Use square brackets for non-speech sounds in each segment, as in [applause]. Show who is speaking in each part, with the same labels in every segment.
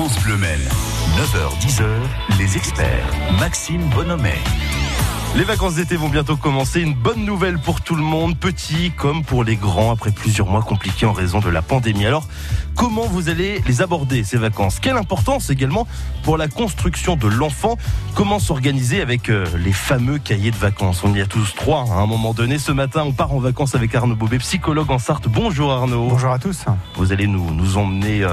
Speaker 1: France Bleu Maine. 9h-10h, les experts. Maxime Bonhomet.
Speaker 2: Les vacances d'été vont bientôt commencer. Une bonne nouvelle pour tout le monde, petit comme pour les grands, après plusieurs mois compliqués en raison de la pandémie. Alors, comment vous allez les aborder, ces vacances? Quelle importance également pour la construction de l'enfant? Comment s'organiser avec euh, les fameux cahiers de vacances? On y a tous trois hein, à un moment donné. Ce matin, on part en vacances avec Arnaud Bobet, psychologue en Sarthe. Bonjour Arnaud.
Speaker 3: Bonjour à tous.
Speaker 2: Vous allez nous, nous emmener...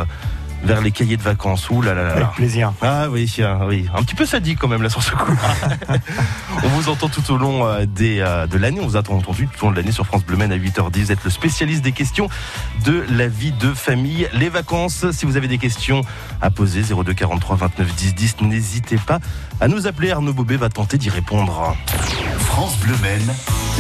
Speaker 2: vers les cahiers de vacances. Ouh là là là.
Speaker 3: Avec plaisir.
Speaker 2: Ah oui, ah oui, un petit peu sadique quand même là sur ce coup. [laughs] on vous entend tout au long euh, des, euh, de l'année, on vous a entendu tout au long de l'année sur France Bleu Maine à 8h10. Vous êtes le spécialiste des questions de la vie de famille. Les vacances, si vous avez des questions à poser, 02 43 29 10 10, n'hésitez pas à nous appeler. Arnaud Bobet va tenter d'y répondre.
Speaker 1: France Bleu Maine,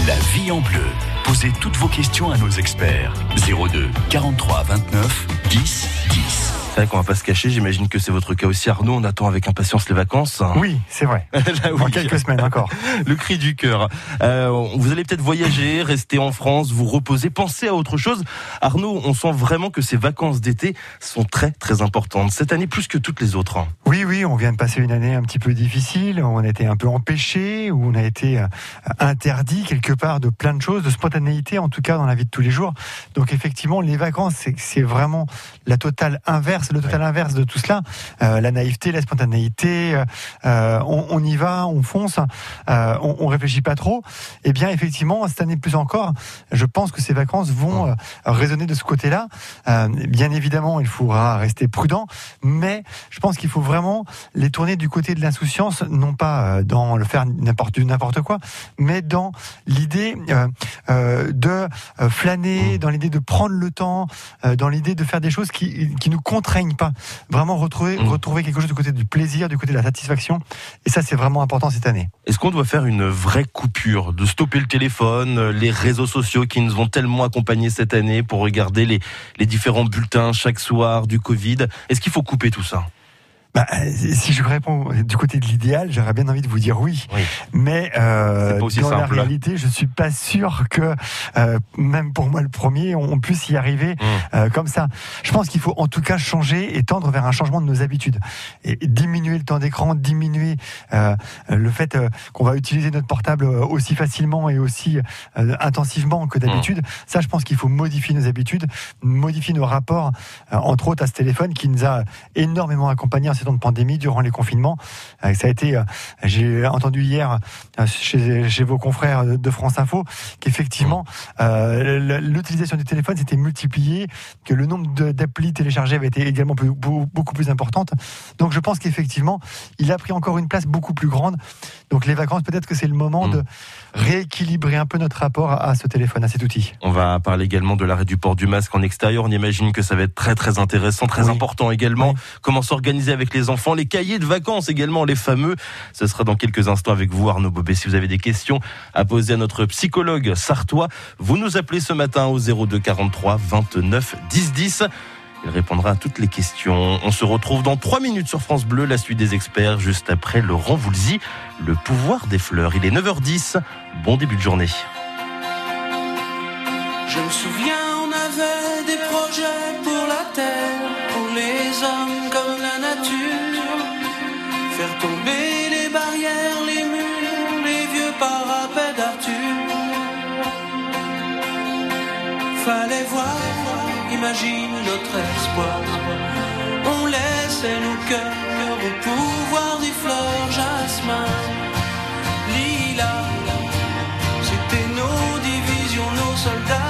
Speaker 1: la vie en bleu. Posez toutes vos questions à nos experts. 02 43 29 10 10.
Speaker 2: C'est vrai qu'on va pas se cacher, j'imagine que c'est votre cas aussi Arnaud, on attend avec impatience les vacances.
Speaker 3: Oui, c'est vrai. [laughs]
Speaker 2: Là,
Speaker 3: Dans
Speaker 2: oui.
Speaker 3: quelques semaines encore.
Speaker 2: le cri du cœur. Euh, vous allez peut-être voyager, rester en France, vous reposer, penser à autre chose. Arnaud, on sent vraiment que ces vacances d'été sont très très importantes. Cette année plus que toutes les autres. hein.
Speaker 3: Oui, oui, on vient de passer une année un petit peu difficile. On a été un peu empêché, où on a été euh, interdit quelque part de plein de choses, de spontanéité en tout cas dans la vie de tous les jours. Donc effectivement, les vacances, c'est vraiment la totale inverse, le total inverse de tout cela. Euh, la naïveté, la spontanéité, euh, euh, on, on y va, on fonce, euh, on, on réfléchit pas trop. Eh bien, effectivement, cette année plus encore, je pense que ces vacances vont résonner de ce côté-là. Bien évidemment, il faudra rester prudent, mais je pense qu'il faut vraiment les tourner du côté de l'insouciance, non pas dans le faire n'importe n'importe quoi, mais dans l'idée de flâner, dans l'idée de prendre le temps, dans l'idée de faire des choses qui qui nous contraignent pas. Vraiment retrouver
Speaker 2: Mm.
Speaker 3: retrouver quelque chose du côté du plaisir, du côté de la satisfaction. Et ça, c'est vraiment important cette année.
Speaker 2: Est-ce qu'on doit faire une vraie coupure, de stopper le téléphone, euh, les réseaux sociaux qui nous ont tellement accompagnés cette année pour regarder les, les différents bulletins chaque soir du Covid? Est-ce qu'il faut couper tout ça?
Speaker 3: Bah, si je réponds du côté de l'idéal, j'aurais bien envie de vous dire oui.
Speaker 2: Oui.
Speaker 3: Mais euh, dans la réalité, je suis pas sûr que euh, même pour moi le premier, on, puisse y arriver
Speaker 2: Mm.
Speaker 3: euh, comme ça. Je pense qu'il faut en tout cas changer et tendre vers un changement de nos habitudes et diminuer le temps d'écran, diminuer le fait qu'on va utiliser notre portable aussi facilement et aussi intensivement que d'habitude. Ça, je pense qu'il faut modifier nos habitudes, modifier nos rapports, entre autres à ce téléphone qui nous a énormément accompagnés en ces temps de pandémie durant les confinements. Euh, ça a été, euh, j'ai entendu hier euh, chez, chez vos confrères de, France Info qu'effectivement euh, l'utilisation du téléphone s'était multipliée, que le nombre d'applis téléchargées avait été également plus- beaucoup, plus importante. Donc je pense qu'effectivement, il a pris encore une place beaucoup plus grande. Donc les vacances, peut-être que c'est le moment
Speaker 2: Mm.
Speaker 3: de rééquilibrer un peu notre rapport à, ce téléphone, à cet outil.
Speaker 2: On va parler également de l'arrêt du port du masque en extérieur. On imagine que ça va être très très intéressant, très
Speaker 3: Oui.
Speaker 2: important également.
Speaker 3: Oui.
Speaker 2: Comment s'organiser avec les enfants, les cahiers de vacances également, les fameux. Ce sera dans quelques instants avec vous Arnaud Bobet. Si vous avez des questions à poser à notre psychologue sartois, vous nous appelez ce matin au 02 43 29 10 10. Il répondra à toutes les questions. On se retrouve dans 3 minutes sur France Bleu, la suite des experts, juste après Laurent Voulzy, le pouvoir des fleurs. Il est 9h10. Bon début de journée.
Speaker 4: Je me souviens, on avait des projets pour la terre, pour les hommes comme la nature. Faire tomber les barrières, les murs, les vieux parapets d'Arthur. Fallait voir, imagine notre espoir. On laissait nos cœurs au pouvoir des fleurs jasmin, lilas. C'était nos divisions, nos soldats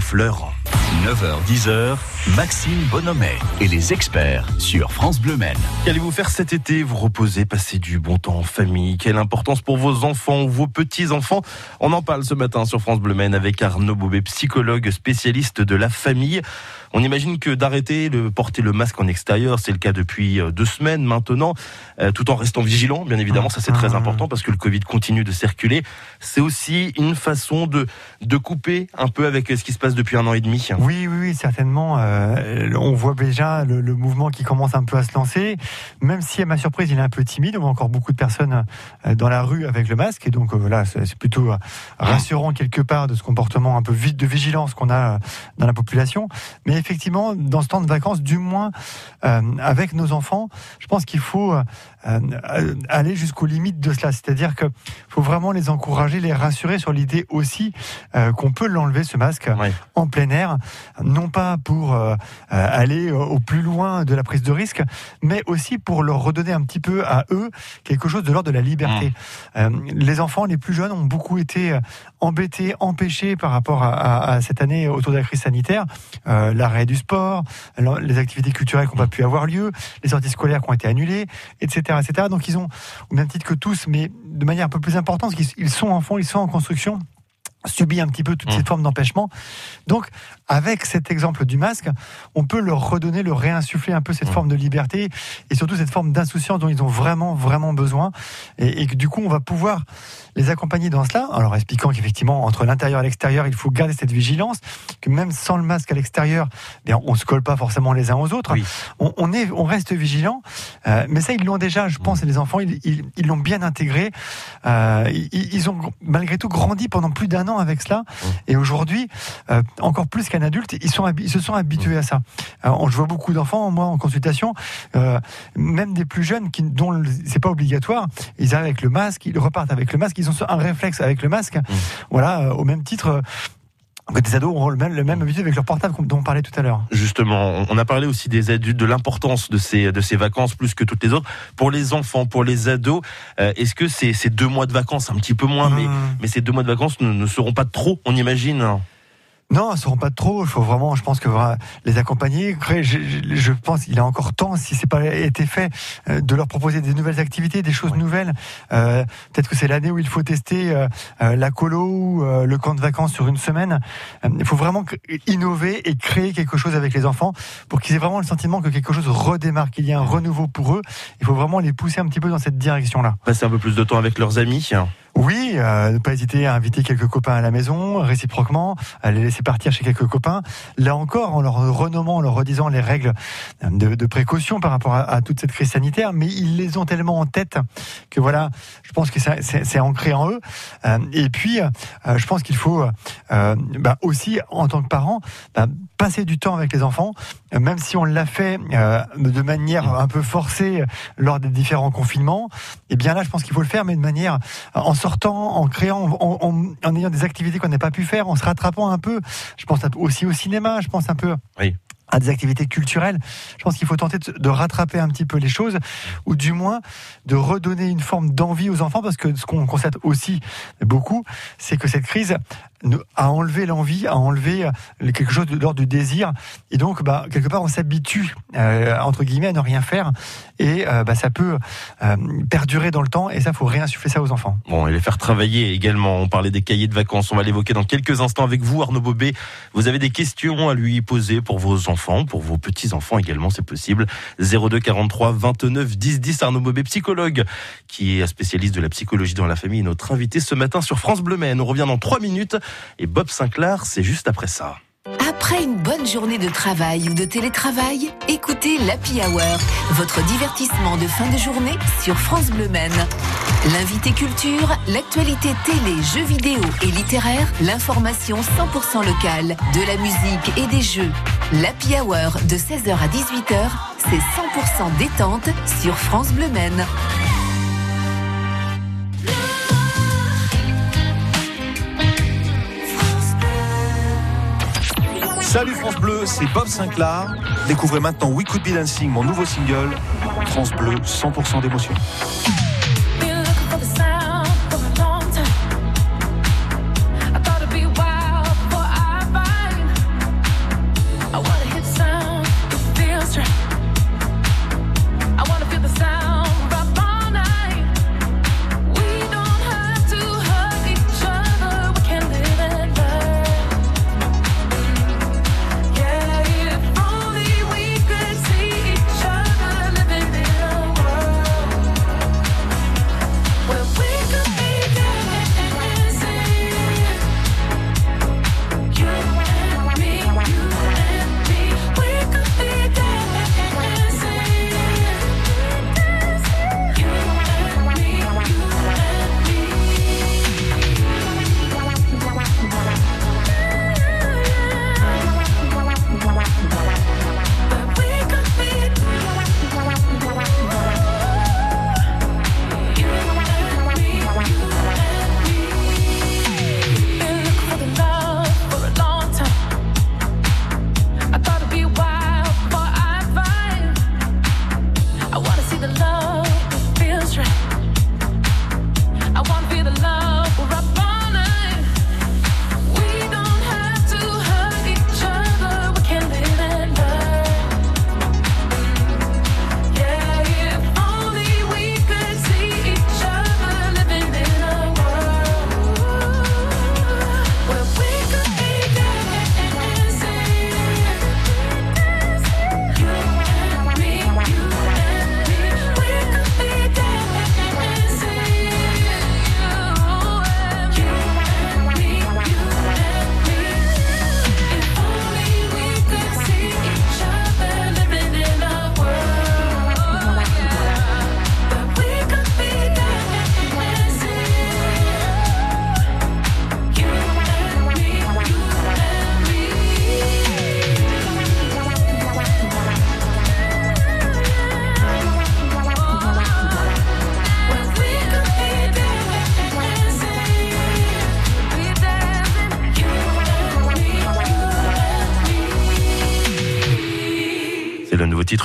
Speaker 2: fleurs.
Speaker 1: 9h-10h, Maxime Bonhomet et les experts sur France Bleu Maine.
Speaker 2: Qu'allez-vous faire cet été? Vous reposer, passer du bon temps en famille Quelle importance pour vos enfants vos petits-enfants? On en parle ce matin sur France Bleu Maine avec Arnaud Bobet, psychologue spécialiste de la famille. On imagine que d'arrêter de porter le masque en extérieur, c'est le cas depuis euh, deux semaines maintenant, euh, tout en restant vigilant, bien évidemment, ça c'est très
Speaker 3: Ah.
Speaker 2: important parce que le Covid continue de circuler. C'est aussi une façon de, de couper un peu avec ce qui se passe depuis un an et demi.
Speaker 3: Oui, oui, oui, certainement. euh, on voit déjà le, le mouvement qui commence un peu à se lancer. Même si, à ma surprise, il est un peu timide. On voit encore beaucoup de personnes euh, dans la rue avec le masque. Et donc, euh, voilà, c'est plutôt euh, rassurant quelque part de ce comportement un peu vite de vigilance qu'on a euh, dans la population. Mais effectivement, dans ce temps de vacances, du moins euh, avec nos enfants, je pense qu'il faut euh, aller jusqu'aux limites de cela. C'est-à-dire que faut vraiment les encourager, les rassurer sur l'idée aussi euh, qu'on peut l'enlever ce masque en plein air, non pas pour euh, euh, aller au plus loin de la prise de risque, mais aussi pour leur redonner un petit peu à eux quelque chose de l'ordre de la liberté. Euh, les enfants les plus jeunes ont beaucoup été euh, embêtés, empêchés par rapport à, à- à cette année autour de la crise sanitaire, Euh, l'arrêt du sport, les activités culturelles qui n'ont pas pu avoir lieu, les sorties scolaires qui ont été annulées, etc., etc. Donc ils ont, au même titre que tous, mais de manière un peu plus importante, parce qu'ils ils sont enfants, ils sont en construction subit un petit peu toutes
Speaker 2: Mmh.
Speaker 3: ces formes d'empêchement. Donc, avec cet exemple du masque, on peut leur redonner, leur réinsuffler un peu cette forme de liberté et surtout cette forme d'insouciance dont ils ont vraiment, vraiment besoin. Et, et que du coup, on va pouvoir les accompagner dans cela, en leur expliquant qu'effectivement, entre l'intérieur et l'extérieur, il faut garder cette vigilance, que même sans le masque à l'extérieur, bien, on se colle pas forcément les uns aux autres.
Speaker 2: Oui.
Speaker 3: On, on est, on reste vigilant. Euh, mais ça, ils l'ont déjà, je pense, et les enfants, ils l'ont bien intégré. Euh, ils, ils ont malgré tout grandi pendant plus d'un an avec cela. Et aujourd'hui, euh, encore plus qu'un adulte, ils, sont, ils se sont habitués à ça. Alors, je vois beaucoup d'enfants, moi, en consultation, euh, même des plus jeunes, qui, dont c'est pas obligatoire, ils arrivent avec le masque, ils repartent avec le masque, ils ont un réflexe avec le masque. Voilà, euh, au même titre euh, que des ados ont le même, le même habitude avec leur portable dont on parlait tout à l'heure.
Speaker 2: Justement, on a parlé aussi des adultes, de l'importance de ces, de ces vacances plus que toutes les autres. Pour les enfants, pour les ados, euh, est-ce que ces, ces deux mois de vacances, un petit peu moins, mais,
Speaker 3: Mmh.
Speaker 2: mais ces deux mois de vacances ne, ne seront pas trop, on imagine
Speaker 3: Non, ils seront pas trop. Il faut vraiment, je pense que les accompagner. Je, je- pense qu'il a encore temps, si c'est pas été fait, euh, de leur proposer des nouvelles activités, des choses
Speaker 2: Oui.
Speaker 3: nouvelles. Euh, Peut-être que c'est l'année où il faut tester euh, la colo ou euh, le camp de vacances sur une semaine. Il faut vraiment innover et créer quelque chose avec les enfants pour qu'ils aient vraiment le sentiment que quelque chose redémarre, qu'il y a un renouveau pour eux. Il faut vraiment les pousser un petit peu dans cette direction-là.
Speaker 2: Passer un peu plus de temps avec leurs amis
Speaker 3: Oui, euh, ne pas hésiter à inviter quelques copains à la maison, réciproquement, à les laisser partir chez quelques copains. Là encore, en leur renommant, en leur redisant les règles de, précaution par rapport à, toute cette crise sanitaire, mais ils les ont tellement en tête que voilà, je pense que c'est- ancré en eux. Euh, et puis, euh, je pense qu'il faut bah, aussi, en tant que parent, bah, passer du temps avec les enfants, même si on l'a fait de manière un peu forcée lors des différents confinements. Et bien là, je pense qu'il faut le faire, mais de manière en sortant, en créant, en, en- en ayant des activités qu'on n'a pas pu faire, en se rattrapant un peu. Je pense aussi au cinéma, je pense un peu.
Speaker 2: Oui.
Speaker 3: à des activités culturelles. Je pense qu'il faut tenter de, de rattraper un petit peu les choses, ou du moins de redonner une forme d'envie aux enfants, parce que ce qu'on constate aussi beaucoup, c'est que cette crise a enlevé l'envie, a enlevé euh, quelque chose de l'ordre du désir, et donc bah, quelque part on s'habitue euh, entre guillemets à ne rien faire, et euh, bah, ça peut perdurer dans le temps, et ça faut réinsuffler ça aux enfants.
Speaker 2: Bon, et les faire travailler également. On parlait des cahiers de vacances. On va l'évoquer dans quelques instants avec vous, Arnaud Bobet. Vous avez des questions à lui poser pour vos enfants, pour vos petits-enfants également, c'est possible. 02 43 29 10 10. Arnaud Bobet, psychologue, qui est spécialiste de la psychologie dans la famille, notre invité ce matin sur France Bleu Maine. On revient dans trois minutes. Et Bob Sinclair, c'est juste après ça.
Speaker 5: Après une bonne journée de travail ou de télétravail, écoutez l'Happy Hour, votre divertissement de fin de journée sur France Bleu Maine. L'invité culture, l'actualité télé, jeux vidéo et littéraire, l'information 100% locale, de la musique et des jeux. L'Happy Hour de 16h à 18h, c'est 100% détente sur France Bleu Maine.
Speaker 6: Salut France Bleu, c'est Bob Sinclair. Découvrez maintenant We Could Be Dancing, mon nouveau single. France Bleu, 100% d'émotion.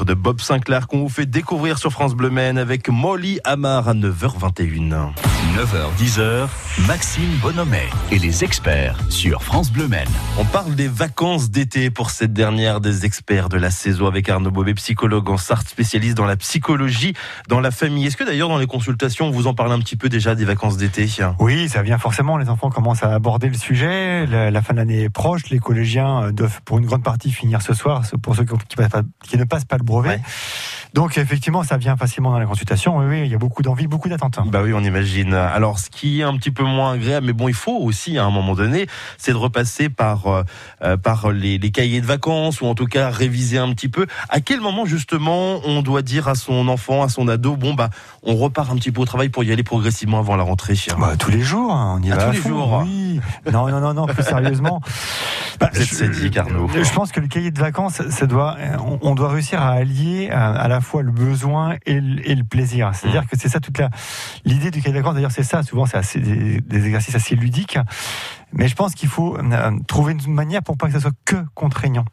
Speaker 2: De Bob Sinclair qu'on vous fait découvrir sur France Bleu Maine avec Molly Amar à 9h21.
Speaker 1: 9h-10h, Maxime Bonhomet et les experts sur France Bleu Maine.
Speaker 2: On parle des vacances d'été pour cette dernière des experts de la saison avec Arnaud Bobet, psychologue en Sarthe, spécialiste dans la psychologie, dans la famille. Est-ce que d'ailleurs dans les consultations, vous en parlez un petit peu déjà des vacances d'été
Speaker 3: Oui, ça vient forcément. Les enfants commencent à aborder le sujet. La, fin de l'année est proche. Les collégiens doivent pour une grande partie finir ce soir, pour ceux qui, ne passent pas le brevet. Donc effectivement, ça vient facilement dans les consultations. Oui, il y a beaucoup d'envie, beaucoup d'attentes.
Speaker 2: Bah oui, on imagine. Alors, ce qui est un petit peu moins agréable, mais bon, il faut aussi à un moment donné, c'est de repasser par euh, euh, par les, les, cahiers de vacances ou en tout cas réviser un petit peu. À quel moment justement on doit dire à son enfant, à son ado, bon bah, on repart un petit peu au travail pour y aller progressivement avant la rentrée.
Speaker 3: Bah, tous les jours, hein, on y va.
Speaker 2: Tous les jours.
Speaker 3: Oui. Non, non, non, non. Plus sérieusement.
Speaker 2: Bah, [laughs] Vous êtes sadique, Arnaud.
Speaker 3: Je pense que le cahier de vacances, ça doit, on, doit réussir à allier à, la fois le besoin et le, plaisir. C'est-à-dire mm. que c'est ça toute la l'idée du cahier de vacances. D'ailleurs, c'est ça. Souvent, c'est des, exercices assez ludiques. Mais je pense qu'il faut euh, trouver une manière pour pas que ça soit que contraignant.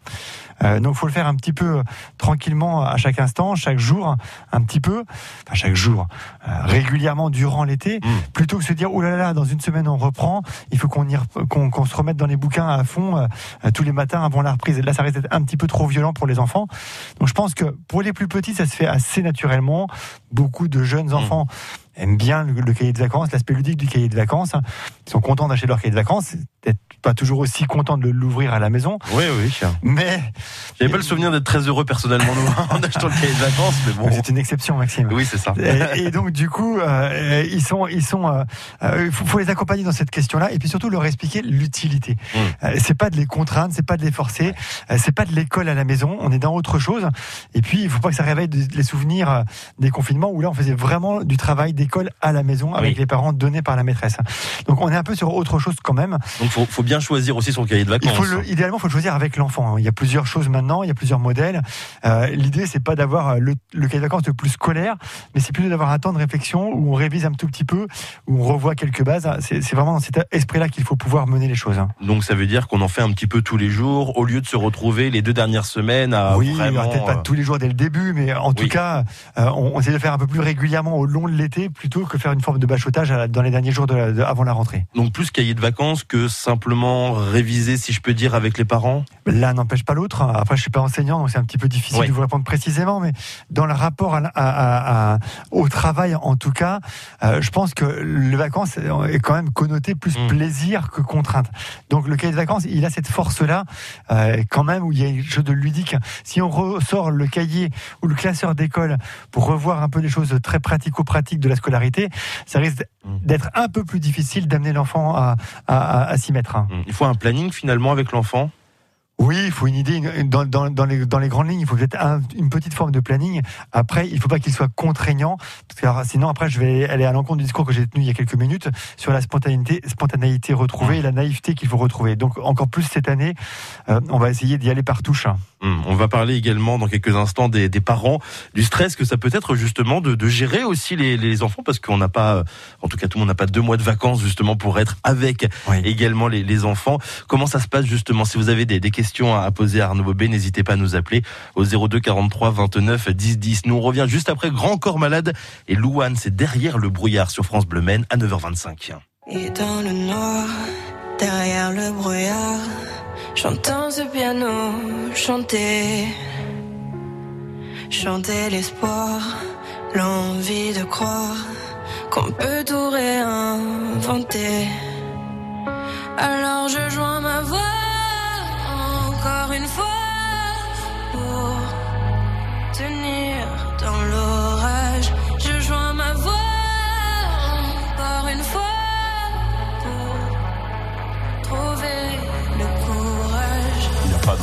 Speaker 3: Euh, donc, faut le faire un petit peu euh, tranquillement à chaque instant, chaque jour, un petit peu, enfin chaque jour, euh, régulièrement durant l'été, mm. plutôt que se dire oh là là, dans une semaine on reprend. Il faut qu'on qu'on se remette dans les bouquins à fond tous les matins avant la reprise. Et là, ça risque d'être un petit peu trop violent pour les enfants. Donc, je pense que pour les plus petits, ça se fait assez naturellement. Beaucoup de jeunes mm. enfants aiment bien le, cahier de vacances, l'aspect ludique du cahier de vacances. Ils sont contents d'acheter leur cahier de vacances. Peut-être pas toujours aussi contents de l'ouvrir à la maison.
Speaker 2: Oui, oui.
Speaker 3: Mais
Speaker 2: j'avais pas le souvenir d'être très heureux personnellement en [laughs] achetant le cahier de vacances, mais bon.
Speaker 3: C'est une exception, Maxime.
Speaker 2: Oui, c'est ça.
Speaker 3: Et, donc du coup, euh, ils sont, ils sont. Euh, euh, il faut, les accompagner dans cette question-là, et puis surtout leur expliquer l'utilité. Mm. c'est pas de les contraindre, c'est pas de les forcer, c'est pas de l'école à la maison. On est dans autre chose. Et puis, il faut pas que ça réveille les souvenirs des confinements où là, on faisait vraiment du travail d'école à la maison avec les parents donnés par la maîtresse. Donc, on est un peu sur autre chose quand même.
Speaker 2: Donc, faut, faut bien choisir aussi son cahier de vacances.
Speaker 3: Il faut idéalement, il faut le choisir avec l'enfant. Il y a plusieurs choses maintenant, il y a plusieurs modèles. Euh, L'idée, c'est pas d'avoir le, le, cahier de vacances le plus scolaire, mais c'est plutôt d'avoir un temps de réflexion où on révise un tout petit peu, où on revoit quelques bases. C'est vraiment dans cet esprit-là qu'il faut pouvoir mener les choses.
Speaker 2: Donc, ça veut dire qu'on en fait un petit peu tous les jours, au lieu de se retrouver les deux dernières semaines à
Speaker 3: oui,
Speaker 2: vraiment...
Speaker 3: peut-être pas tous les jours dès le début, mais en tout cas, euh, on, on, essaie de faire un peu plus régulièrement au long de l'été, plutôt que faire une forme de bachotage dans les derniers jours de avant la rentrée.
Speaker 2: Donc, plus cahier de vacances que simplement réviser, si je peux dire, avec les parents?
Speaker 3: L'un n'empêche pas l'autre. Après, je suis pas enseignant, donc c'est un petit peu difficile de vous répondre précisément, mais dans le rapport à, au travail, en tout cas, euh, je pense que le vacances est quand même connoté plus hmm. plaisir que contrainte. Donc le cahier de vacances, il a cette force-là, euh, quand même, où il y a une chose de ludique. Si on ressort le cahier ou le classeur d'école pour revoir un peu les choses très pratico-pratiques de la scolarité, ça risque d'être un peu plus difficile d'amener l'enfant à, s'y mettre. Hmm.
Speaker 2: Il faut un planning finalement avec l'enfant?
Speaker 3: Oui, il faut une idée. Dans, dans, dans, les, dans les grandes lignes, il faut peut-être une petite forme de planning. Après, il ne faut pas qu'il soit contraignant. Parce que, sinon, après, je vais aller à l'encontre du discours que j'ai tenu il y a quelques minutes sur la spontanéité, spontanéité retrouvée et la naïveté qu'il faut retrouver. Donc, encore plus cette année, euh, on va essayer d'y aller par touche.
Speaker 2: Hum, on va parler également dans quelques instants des, des, parents, du stress que ça peut être justement de, de gérer aussi les, les enfants parce qu'on n'a pas, en tout cas tout le monde n'a pas deux mois de vacances justement pour être avec également les, les, enfants. Comment ça se passe justement Si vous avez des, des questions à poser à Arnaud Bobé, n'hésitez pas à nous appeler au 02 43 29 10 10. Nous on revient juste après Grand Corps Malade et Louane, c'est derrière le brouillard sur France Bleu Maine à 9h25.
Speaker 7: Et dans le noir, derrière le brouillard J'entends ce piano chanter, chanter l'espoir, l'envie de croire qu'on peut tout réinventer. Alors je joins ma voix encore une fois pour tenir dans l'orage.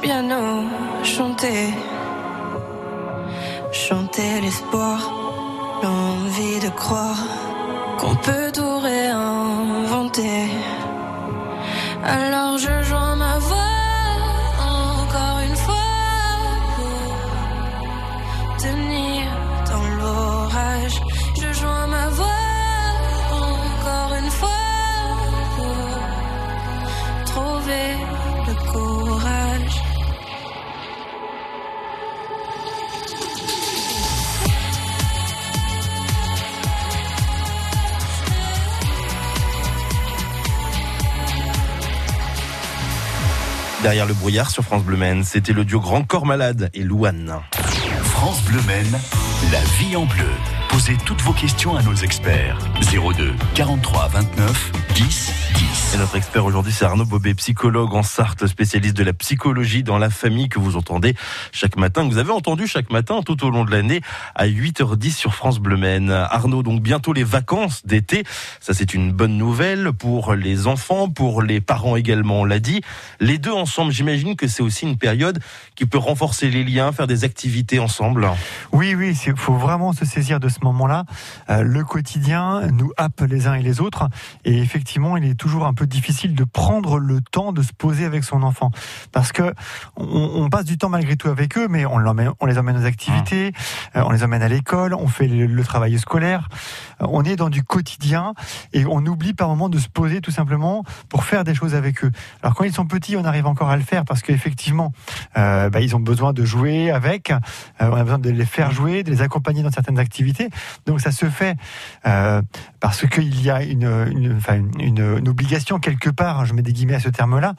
Speaker 7: Piano chanter, chanter l'espoir, l'envie de croire qu'on peut tout réinventer. Alors je joins ma voix encore une fois pour tenir
Speaker 2: Derrière le brouillard sur France Bleu c'était le duo Grand Corps Malade et Louane.
Speaker 1: France Bleu la vie en bleu. Posez toutes vos questions à nos experts. 02 43 29 10 10.
Speaker 2: Et notre expert aujourd'hui, c'est Arnaud Bobet, psychologue en Sarthe, spécialiste de la psychologie dans la famille que vous entendez chaque matin, que vous avez entendu chaque matin tout au long de l'année à 8h10 sur France Bleu Maine. Arnaud, donc bientôt les vacances d'été. Ça, c'est une bonne nouvelle pour les enfants, pour les parents également, on l'a dit. Les deux ensemble, j'imagine que c'est aussi une période qui peut renforcer les liens, faire des activités ensemble.
Speaker 3: Oui, oui, il faut vraiment se saisir de ce moment-là. Euh, le quotidien nous happe les uns et les autres. Et effectivement, il est toujours un peu difficile de prendre le temps de se poser avec son enfant. Parce que on, on passe du temps malgré tout avec eux, mais on, les emmène aux activités, euh, on les emmène à l'école, on fait le, le travail scolaire. Euh, on est dans du quotidien et on oublie par moment de se poser tout simplement pour faire des choses avec eux. Alors quand ils sont petits, on arrive encore à le faire parce qu'effectivement, euh, bah, ils ont besoin de jouer avec, euh, on a besoin de les faire jouer, de les accompagner dans certaines activités. Donc ça se fait euh, parce qu'il y a une, une, enfin, une, une- une obligation quelque part, hein, je mets des guillemets à ce terme-là.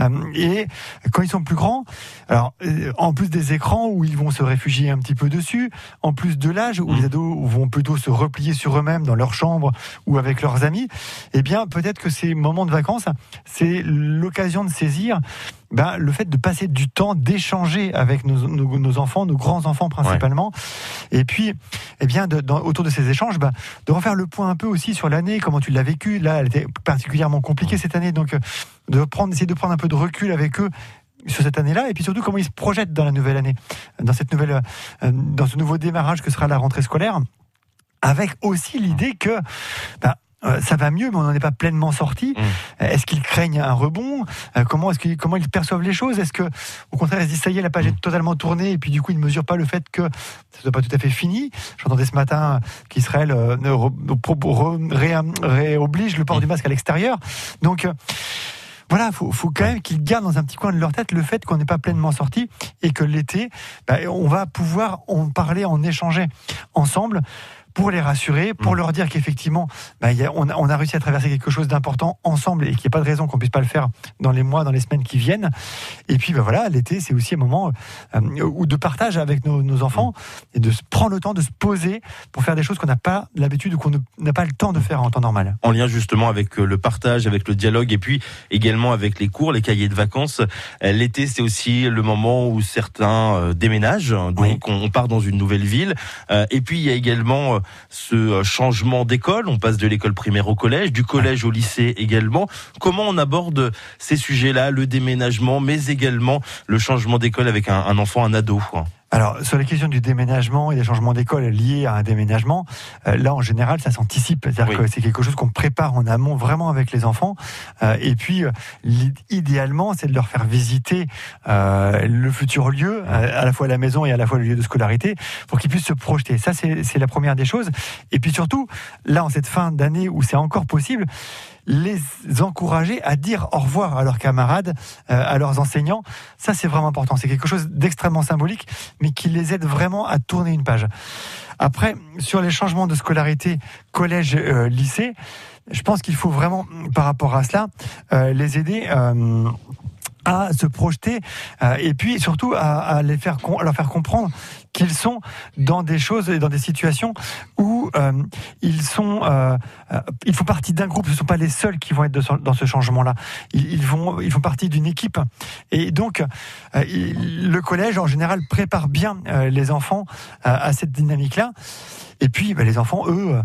Speaker 3: Euh, et quand ils sont plus grands, alors euh, en plus des écrans où ils vont se réfugier un petit peu dessus, en plus de l'âge où
Speaker 2: Mm.
Speaker 3: les ados vont plutôt se replier sur eux-mêmes dans leur chambre ou avec leurs amis, eh bien peut-être que ces moments de vacances, c'est l'occasion de saisir ben, le fait de passer du temps, d'échanger avec nos, nos- nos enfants, nos grands-enfants principalement. Et puis, eh bien, de- dans- autour de ces échanges, ben, de refaire le point un peu aussi sur l'année, comment tu l'as vécu. Là, elle était particulièrement compliquée cette année, donc euh, de prendre, essayer de prendre un peu de recul avec eux sur cette année-là, et puis surtout comment ils se projettent dans la nouvelle année, dans cette nouvelle, euh, dans ce nouveau démarrage que sera la rentrée scolaire, avec aussi l'idée que ben, euh, ça va mieux, mais on n'en est pas pleinement sorti.
Speaker 2: Mm.
Speaker 3: Euh, Est-ce qu'ils craignent un rebond? Euh, Comment est-ce qu'ils comment ils perçoivent les choses? Est-ce que, au contraire, ils se disent ça y est, la page est totalement tournée, et puis du coup, ils ne mesurent pas le fait que ça ne soit pas tout à fait fini? J'entendais ce matin qu'Israël euh, ne re- pro- re- ré- réoblige le port du masque à l'extérieur. Donc voilà, faut, faut quand même qu'ils gardent dans un petit coin de leur tête le fait qu'on n'est pas pleinement sorti et que l'été, bah, on va pouvoir en parler, en échanger ensemble pour les rassurer, pour
Speaker 2: Mm.
Speaker 3: leur dire qu'effectivement, bah, on, a, on a réussi à traverser quelque chose d'important ensemble et qu'il n'y a pas de raison qu'on puisse pas le faire dans les mois, dans les semaines qui viennent. Et puis, bah, voilà, l'été, c'est aussi un moment euh, où de partage avec nos, nos enfants et de se prendre le temps de se poser pour faire des choses qu'on n'a pas l'habitude ou qu'on n'a pas le temps de faire en temps normal.
Speaker 2: en lien justement avec euh, le partage, avec le dialogue et puis également avec les cours, les cahiers de vacances. Euh, L'été, c'est aussi le moment où certains déménagent, donc
Speaker 3: Oui.
Speaker 2: on, part dans une nouvelle ville. Et puis il y a également ce euh, changement d'école. On passe de l'école primaire au collège, du collège au lycée également. Comment on aborde ces sujets-là, le déménagement, mais également le changement d'école avec un, un enfant, un ado
Speaker 3: alors, sur la question du déménagement et des changements d'école liés à un déménagement, euh, là, en général, ça s'anticipe. C'est-à-dire que c'est quelque chose qu'on prépare en amont vraiment avec les enfants. Euh, et puis, euh, idéalement, c'est de leur faire visiter le futur lieu, à la fois la maison et à la fois le lieu de scolarité, pour qu'ils puissent se projeter. Ça, c'est la première des choses. Et puis surtout, là, en cette fin d'année où c'est encore possible, les encourager à dire au revoir à leurs camarades, euh, à leurs enseignants. Ça, c'est vraiment important. C'est quelque chose d'extrêmement symbolique, mais qui les aide vraiment à tourner une page. Après, sur les changements de scolarité collège-lycée, euh, je pense qu'il faut vraiment, par rapport à cela, euh, les aider à se projeter et puis surtout à, les faire à leur faire comprendre qu'ils sont dans des choses et dans des situations où euh, ils sont, euh, euh, ils font partie d'un groupe. Ce ne sont pas les seuls qui vont être dans ce changement-là. Ils, vont, ils font partie d'une équipe. Et donc, le collège en général prépare bien les enfants à cette dynamique-là. Et puis, bah, les enfants, eux,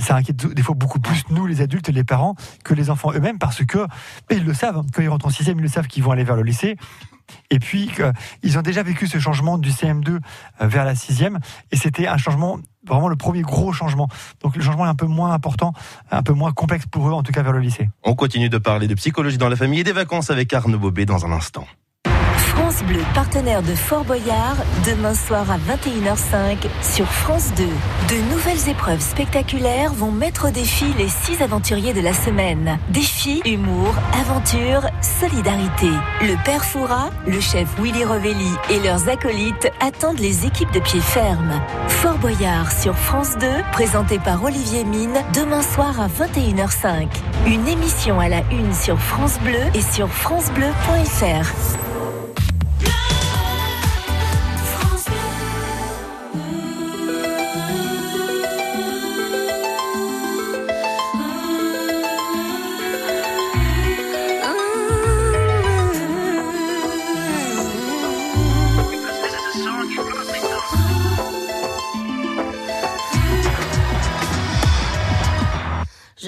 Speaker 3: ça inquiète des fois beaucoup plus nous, les adultes, les parents, que les enfants eux-mêmes, parce que bah, ils le savent. Quand ils rentrent en sixième, ils le savent qu'ils vont aller vers le lycée. Et puis, ils ont déjà vécu ce changement du CM2 euh, vers la sixième, et c'était un changement vraiment le premier gros changement. Donc le changement est un peu moins important, un peu moins complexe pour eux, en tout cas vers le lycée.
Speaker 2: On continue de parler de psychologie dans la famille et des vacances avec Arnaud Bobet dans un instant.
Speaker 5: France Bleu, partenaire de Fort Boyard, demain soir à 21h05 sur France 2. De nouvelles épreuves spectaculaires vont mettre au défi les six aventuriers de la semaine. Défi, humour, aventure, solidarité. Le père Foura, le chef Willy Rovelli et leurs acolytes attendent les équipes de pied ferme. Fort Boyard sur France 2, présenté par Olivier Mine, demain soir à 21h05. Une émission à la une sur France Bleu et sur francebleu.fr.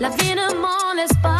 Speaker 8: la vie ne m'en laisse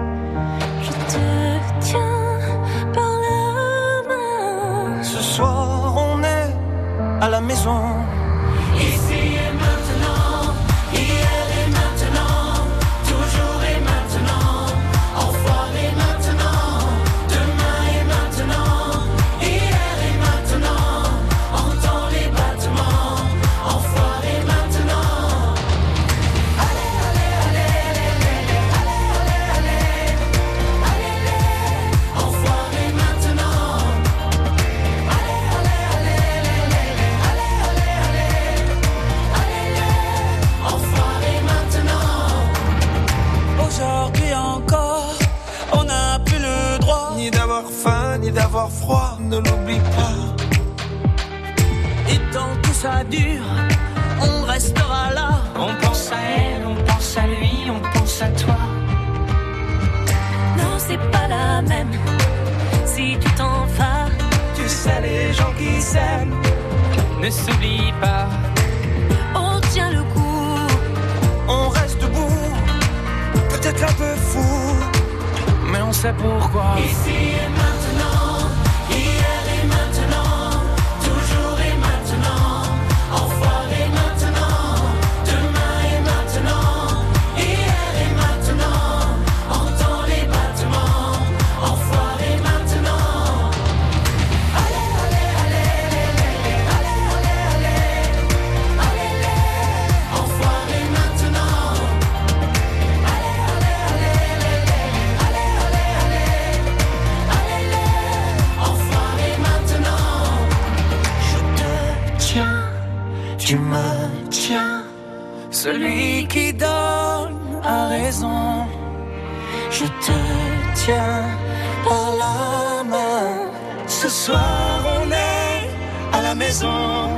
Speaker 9: Maison. D'avoir froid, ne l'oublie pas. Et tant que ça dure, on restera là.
Speaker 10: On pense à elle, on pense à lui, on pense à toi. Non, c'est pas la même. Si tu t'en vas,
Speaker 9: Tu sais, les gens qui s'aiment,
Speaker 4: Ne s'oublie pas,
Speaker 10: on tient le coup.
Speaker 9: on reste debout, peut-être un peu fou.
Speaker 4: mais on sait pourquoi.
Speaker 10: Ici et maintenant,
Speaker 9: tu me. Celui qui donne a raison. Je te tiens par la main. Ce soir, on est à la maison.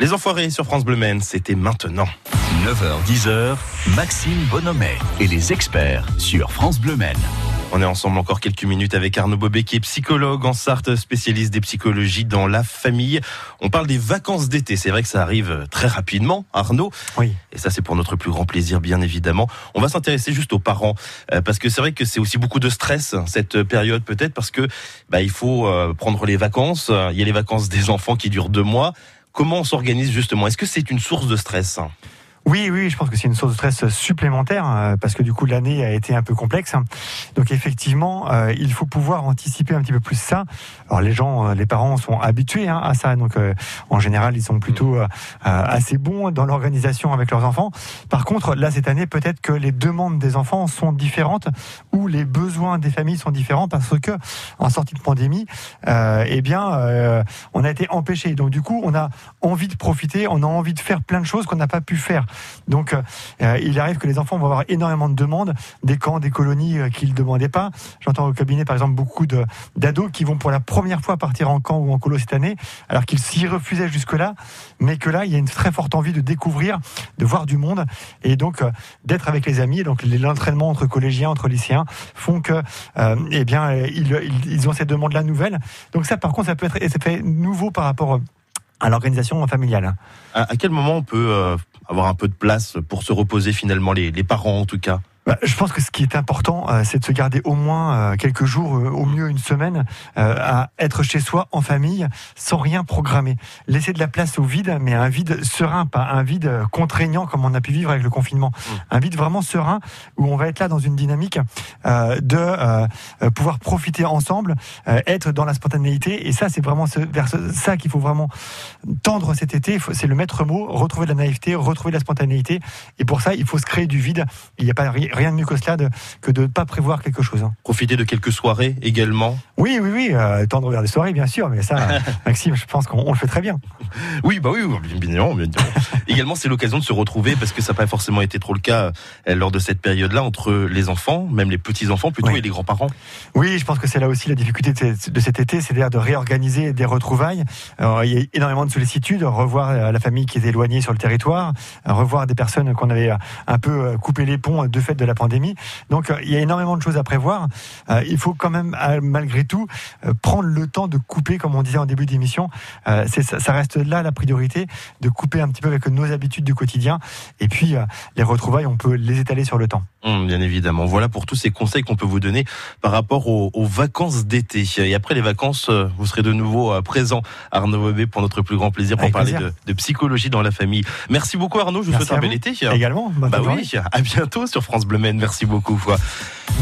Speaker 10: Les
Speaker 2: enfoirés sur France Bleu Maine, c'était maintenant.
Speaker 1: 9h, 10h, Maxime Bonhomet et les experts sur France Bleu Maine.
Speaker 2: On est ensemble encore quelques minutes avec Arnaud Bobet qui est psychologue en Sarthe, spécialiste des psychologies dans la famille. On parle des vacances d'été. C'est vrai que ça arrive très rapidement, Arnaud.
Speaker 3: Oui.
Speaker 2: Et ça, c'est pour notre plus grand plaisir, bien évidemment. On va s'intéresser juste aux parents, euh, parce que c'est vrai que c'est aussi beaucoup de stress cette période, peut-être parce que bah, il faut euh, prendre les vacances. Il y a les vacances des enfants qui durent deux mois. Comment on s'organise justement? Est-ce que c'est une source de stress?
Speaker 3: Oui, oui, je pense que c'est une source de stress supplémentaire euh, parce que du coup l'année a été un peu complexe. Donc effectivement, euh, il faut pouvoir anticiper un petit peu plus ça. Alors les gens, euh, les parents sont habitués hein, à ça, donc euh, en général ils sont plutôt euh, euh, assez bons dans l'organisation avec leurs enfants. Par contre, là cette année, peut-être que les demandes des enfants sont différentes ou les besoins des familles sont différents parce que en sortie de pandémie, euh, eh bien, euh, on a été empêché. Donc du coup, on a envie de profiter, on a envie de faire plein de choses qu'on n'a pas pu faire. Donc, euh, il arrive que les enfants vont avoir énormément de demandes, des camps, des colonies euh, qu'ils ne demandaient pas. J'entends au cabinet, par exemple, beaucoup d'ados qui vont pour la première fois partir en camp ou en colo cette année, alors qu'ils s'y refusaient jusque-là, mais que là, il y a une très forte envie de découvrir, de voir du monde, et donc euh, d'être avec les amis. Donc, l'entraînement entre collégiens, entre lycéens, font que, euh, eh bien, euh, ils, ils- ont ces demandes-là nouvelles. Donc ça, par contre, ça peut être, ça fait nouveau par rapport euh, à l'organisation familiale.
Speaker 2: À, quel moment on peut euh, avoir un peu de place pour se reposer finalement, les, parents en tout cas?
Speaker 3: Je pense que ce qui est important, euh, c'est de se garder au moins euh, quelques jours, euh, au mieux une semaine, à être chez soi en famille, sans rien programmer. Laisser de la place au vide, mais un vide serein, pas un vide contraignant comme on a pu vivre avec le confinement. Mmh. Un vide vraiment serein où on va être là dans une dynamique de pouvoir profiter ensemble, être dans la spontanéité. Et ça, c'est vraiment vers ça qu'il faut vraiment tendre cet été. C'est le maître mot, retrouver de la naïveté, retrouver de la spontanéité. Et pour ça, il faut se créer du vide. Il n'y a pas rien de mieux que cela que de ne pas prévoir quelque chose. Hein.
Speaker 2: Profiter de quelques soirées également
Speaker 3: Oui, oui, oui. Euh, tendre vers des soirées, bien sûr. Mais ça, [laughs] Maxime, je pense qu'on le fait très bien.
Speaker 2: Oui, bah oui, bien évidemment. [laughs] Également, c'est l'occasion de se retrouver parce que ça n'a pas forcément été trop le cas euh, lors de cette période-là entre les enfants, même les petits-enfants plutôt, et les grands-parents.
Speaker 3: Oui, je pense que c'est là aussi la difficulté de cet été, c'est-à-dire de réorganiser des retrouvailles. Alors, il y a énormément de sollicitude, revoir euh, la famille qui est éloignée sur le territoire, revoir des personnes qu'on avait un peu coupé les ponts de fait de la pandémie. Donc euh, il y a énormément de choses à prévoir. Euh, il faut quand même, euh, malgré tout, prendre le temps de couper, comme on disait en début d'émission. ça, reste là la priorité, de couper un petit peu avec nos habitudes du quotidien. Et puis les retrouvailles, on peut les étaler sur le temps.
Speaker 2: Hum, bien évidemment. Voilà pour tous ces conseils qu'on peut vous donner par rapport aux, vacances d'été. Et après les vacances, vous serez de nouveau présent, Arnaud Bobé, pour notre plus grand plaisir, pour parler de, psychologie dans la famille. Merci beaucoup Arnaud, je vous souhaite un bel été.
Speaker 3: Également.
Speaker 2: Bah oui, à bientôt sur France Merci beaucoup.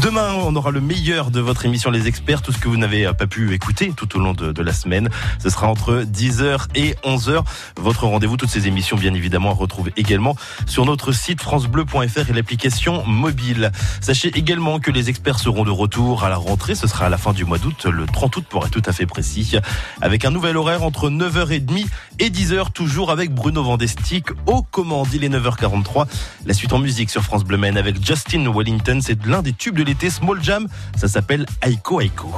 Speaker 2: Demain, on aura le meilleur de votre émission Les Experts, tout ce que vous n'avez pas pu écouter tout au long de, la semaine. Ce sera entre 10h et 11h. Votre rendez-vous, toutes ces émissions, bien évidemment, à retrouver également sur notre site francebleu.fr et l'application mobile. Sachez également que les experts seront de retour à la rentrée. Ce sera à la fin du mois d'août, le 30 août pour être tout à fait précis, avec un nouvel horaire entre 9h30 et 10h, toujours avec Bruno Vandestick au commandes. Il est 9h43. La suite en musique sur France Bleu Men avec Justin Wellington. C'est l'un des tubes de l'été, Small Jam. Ça s'appelle Aiko Aiko.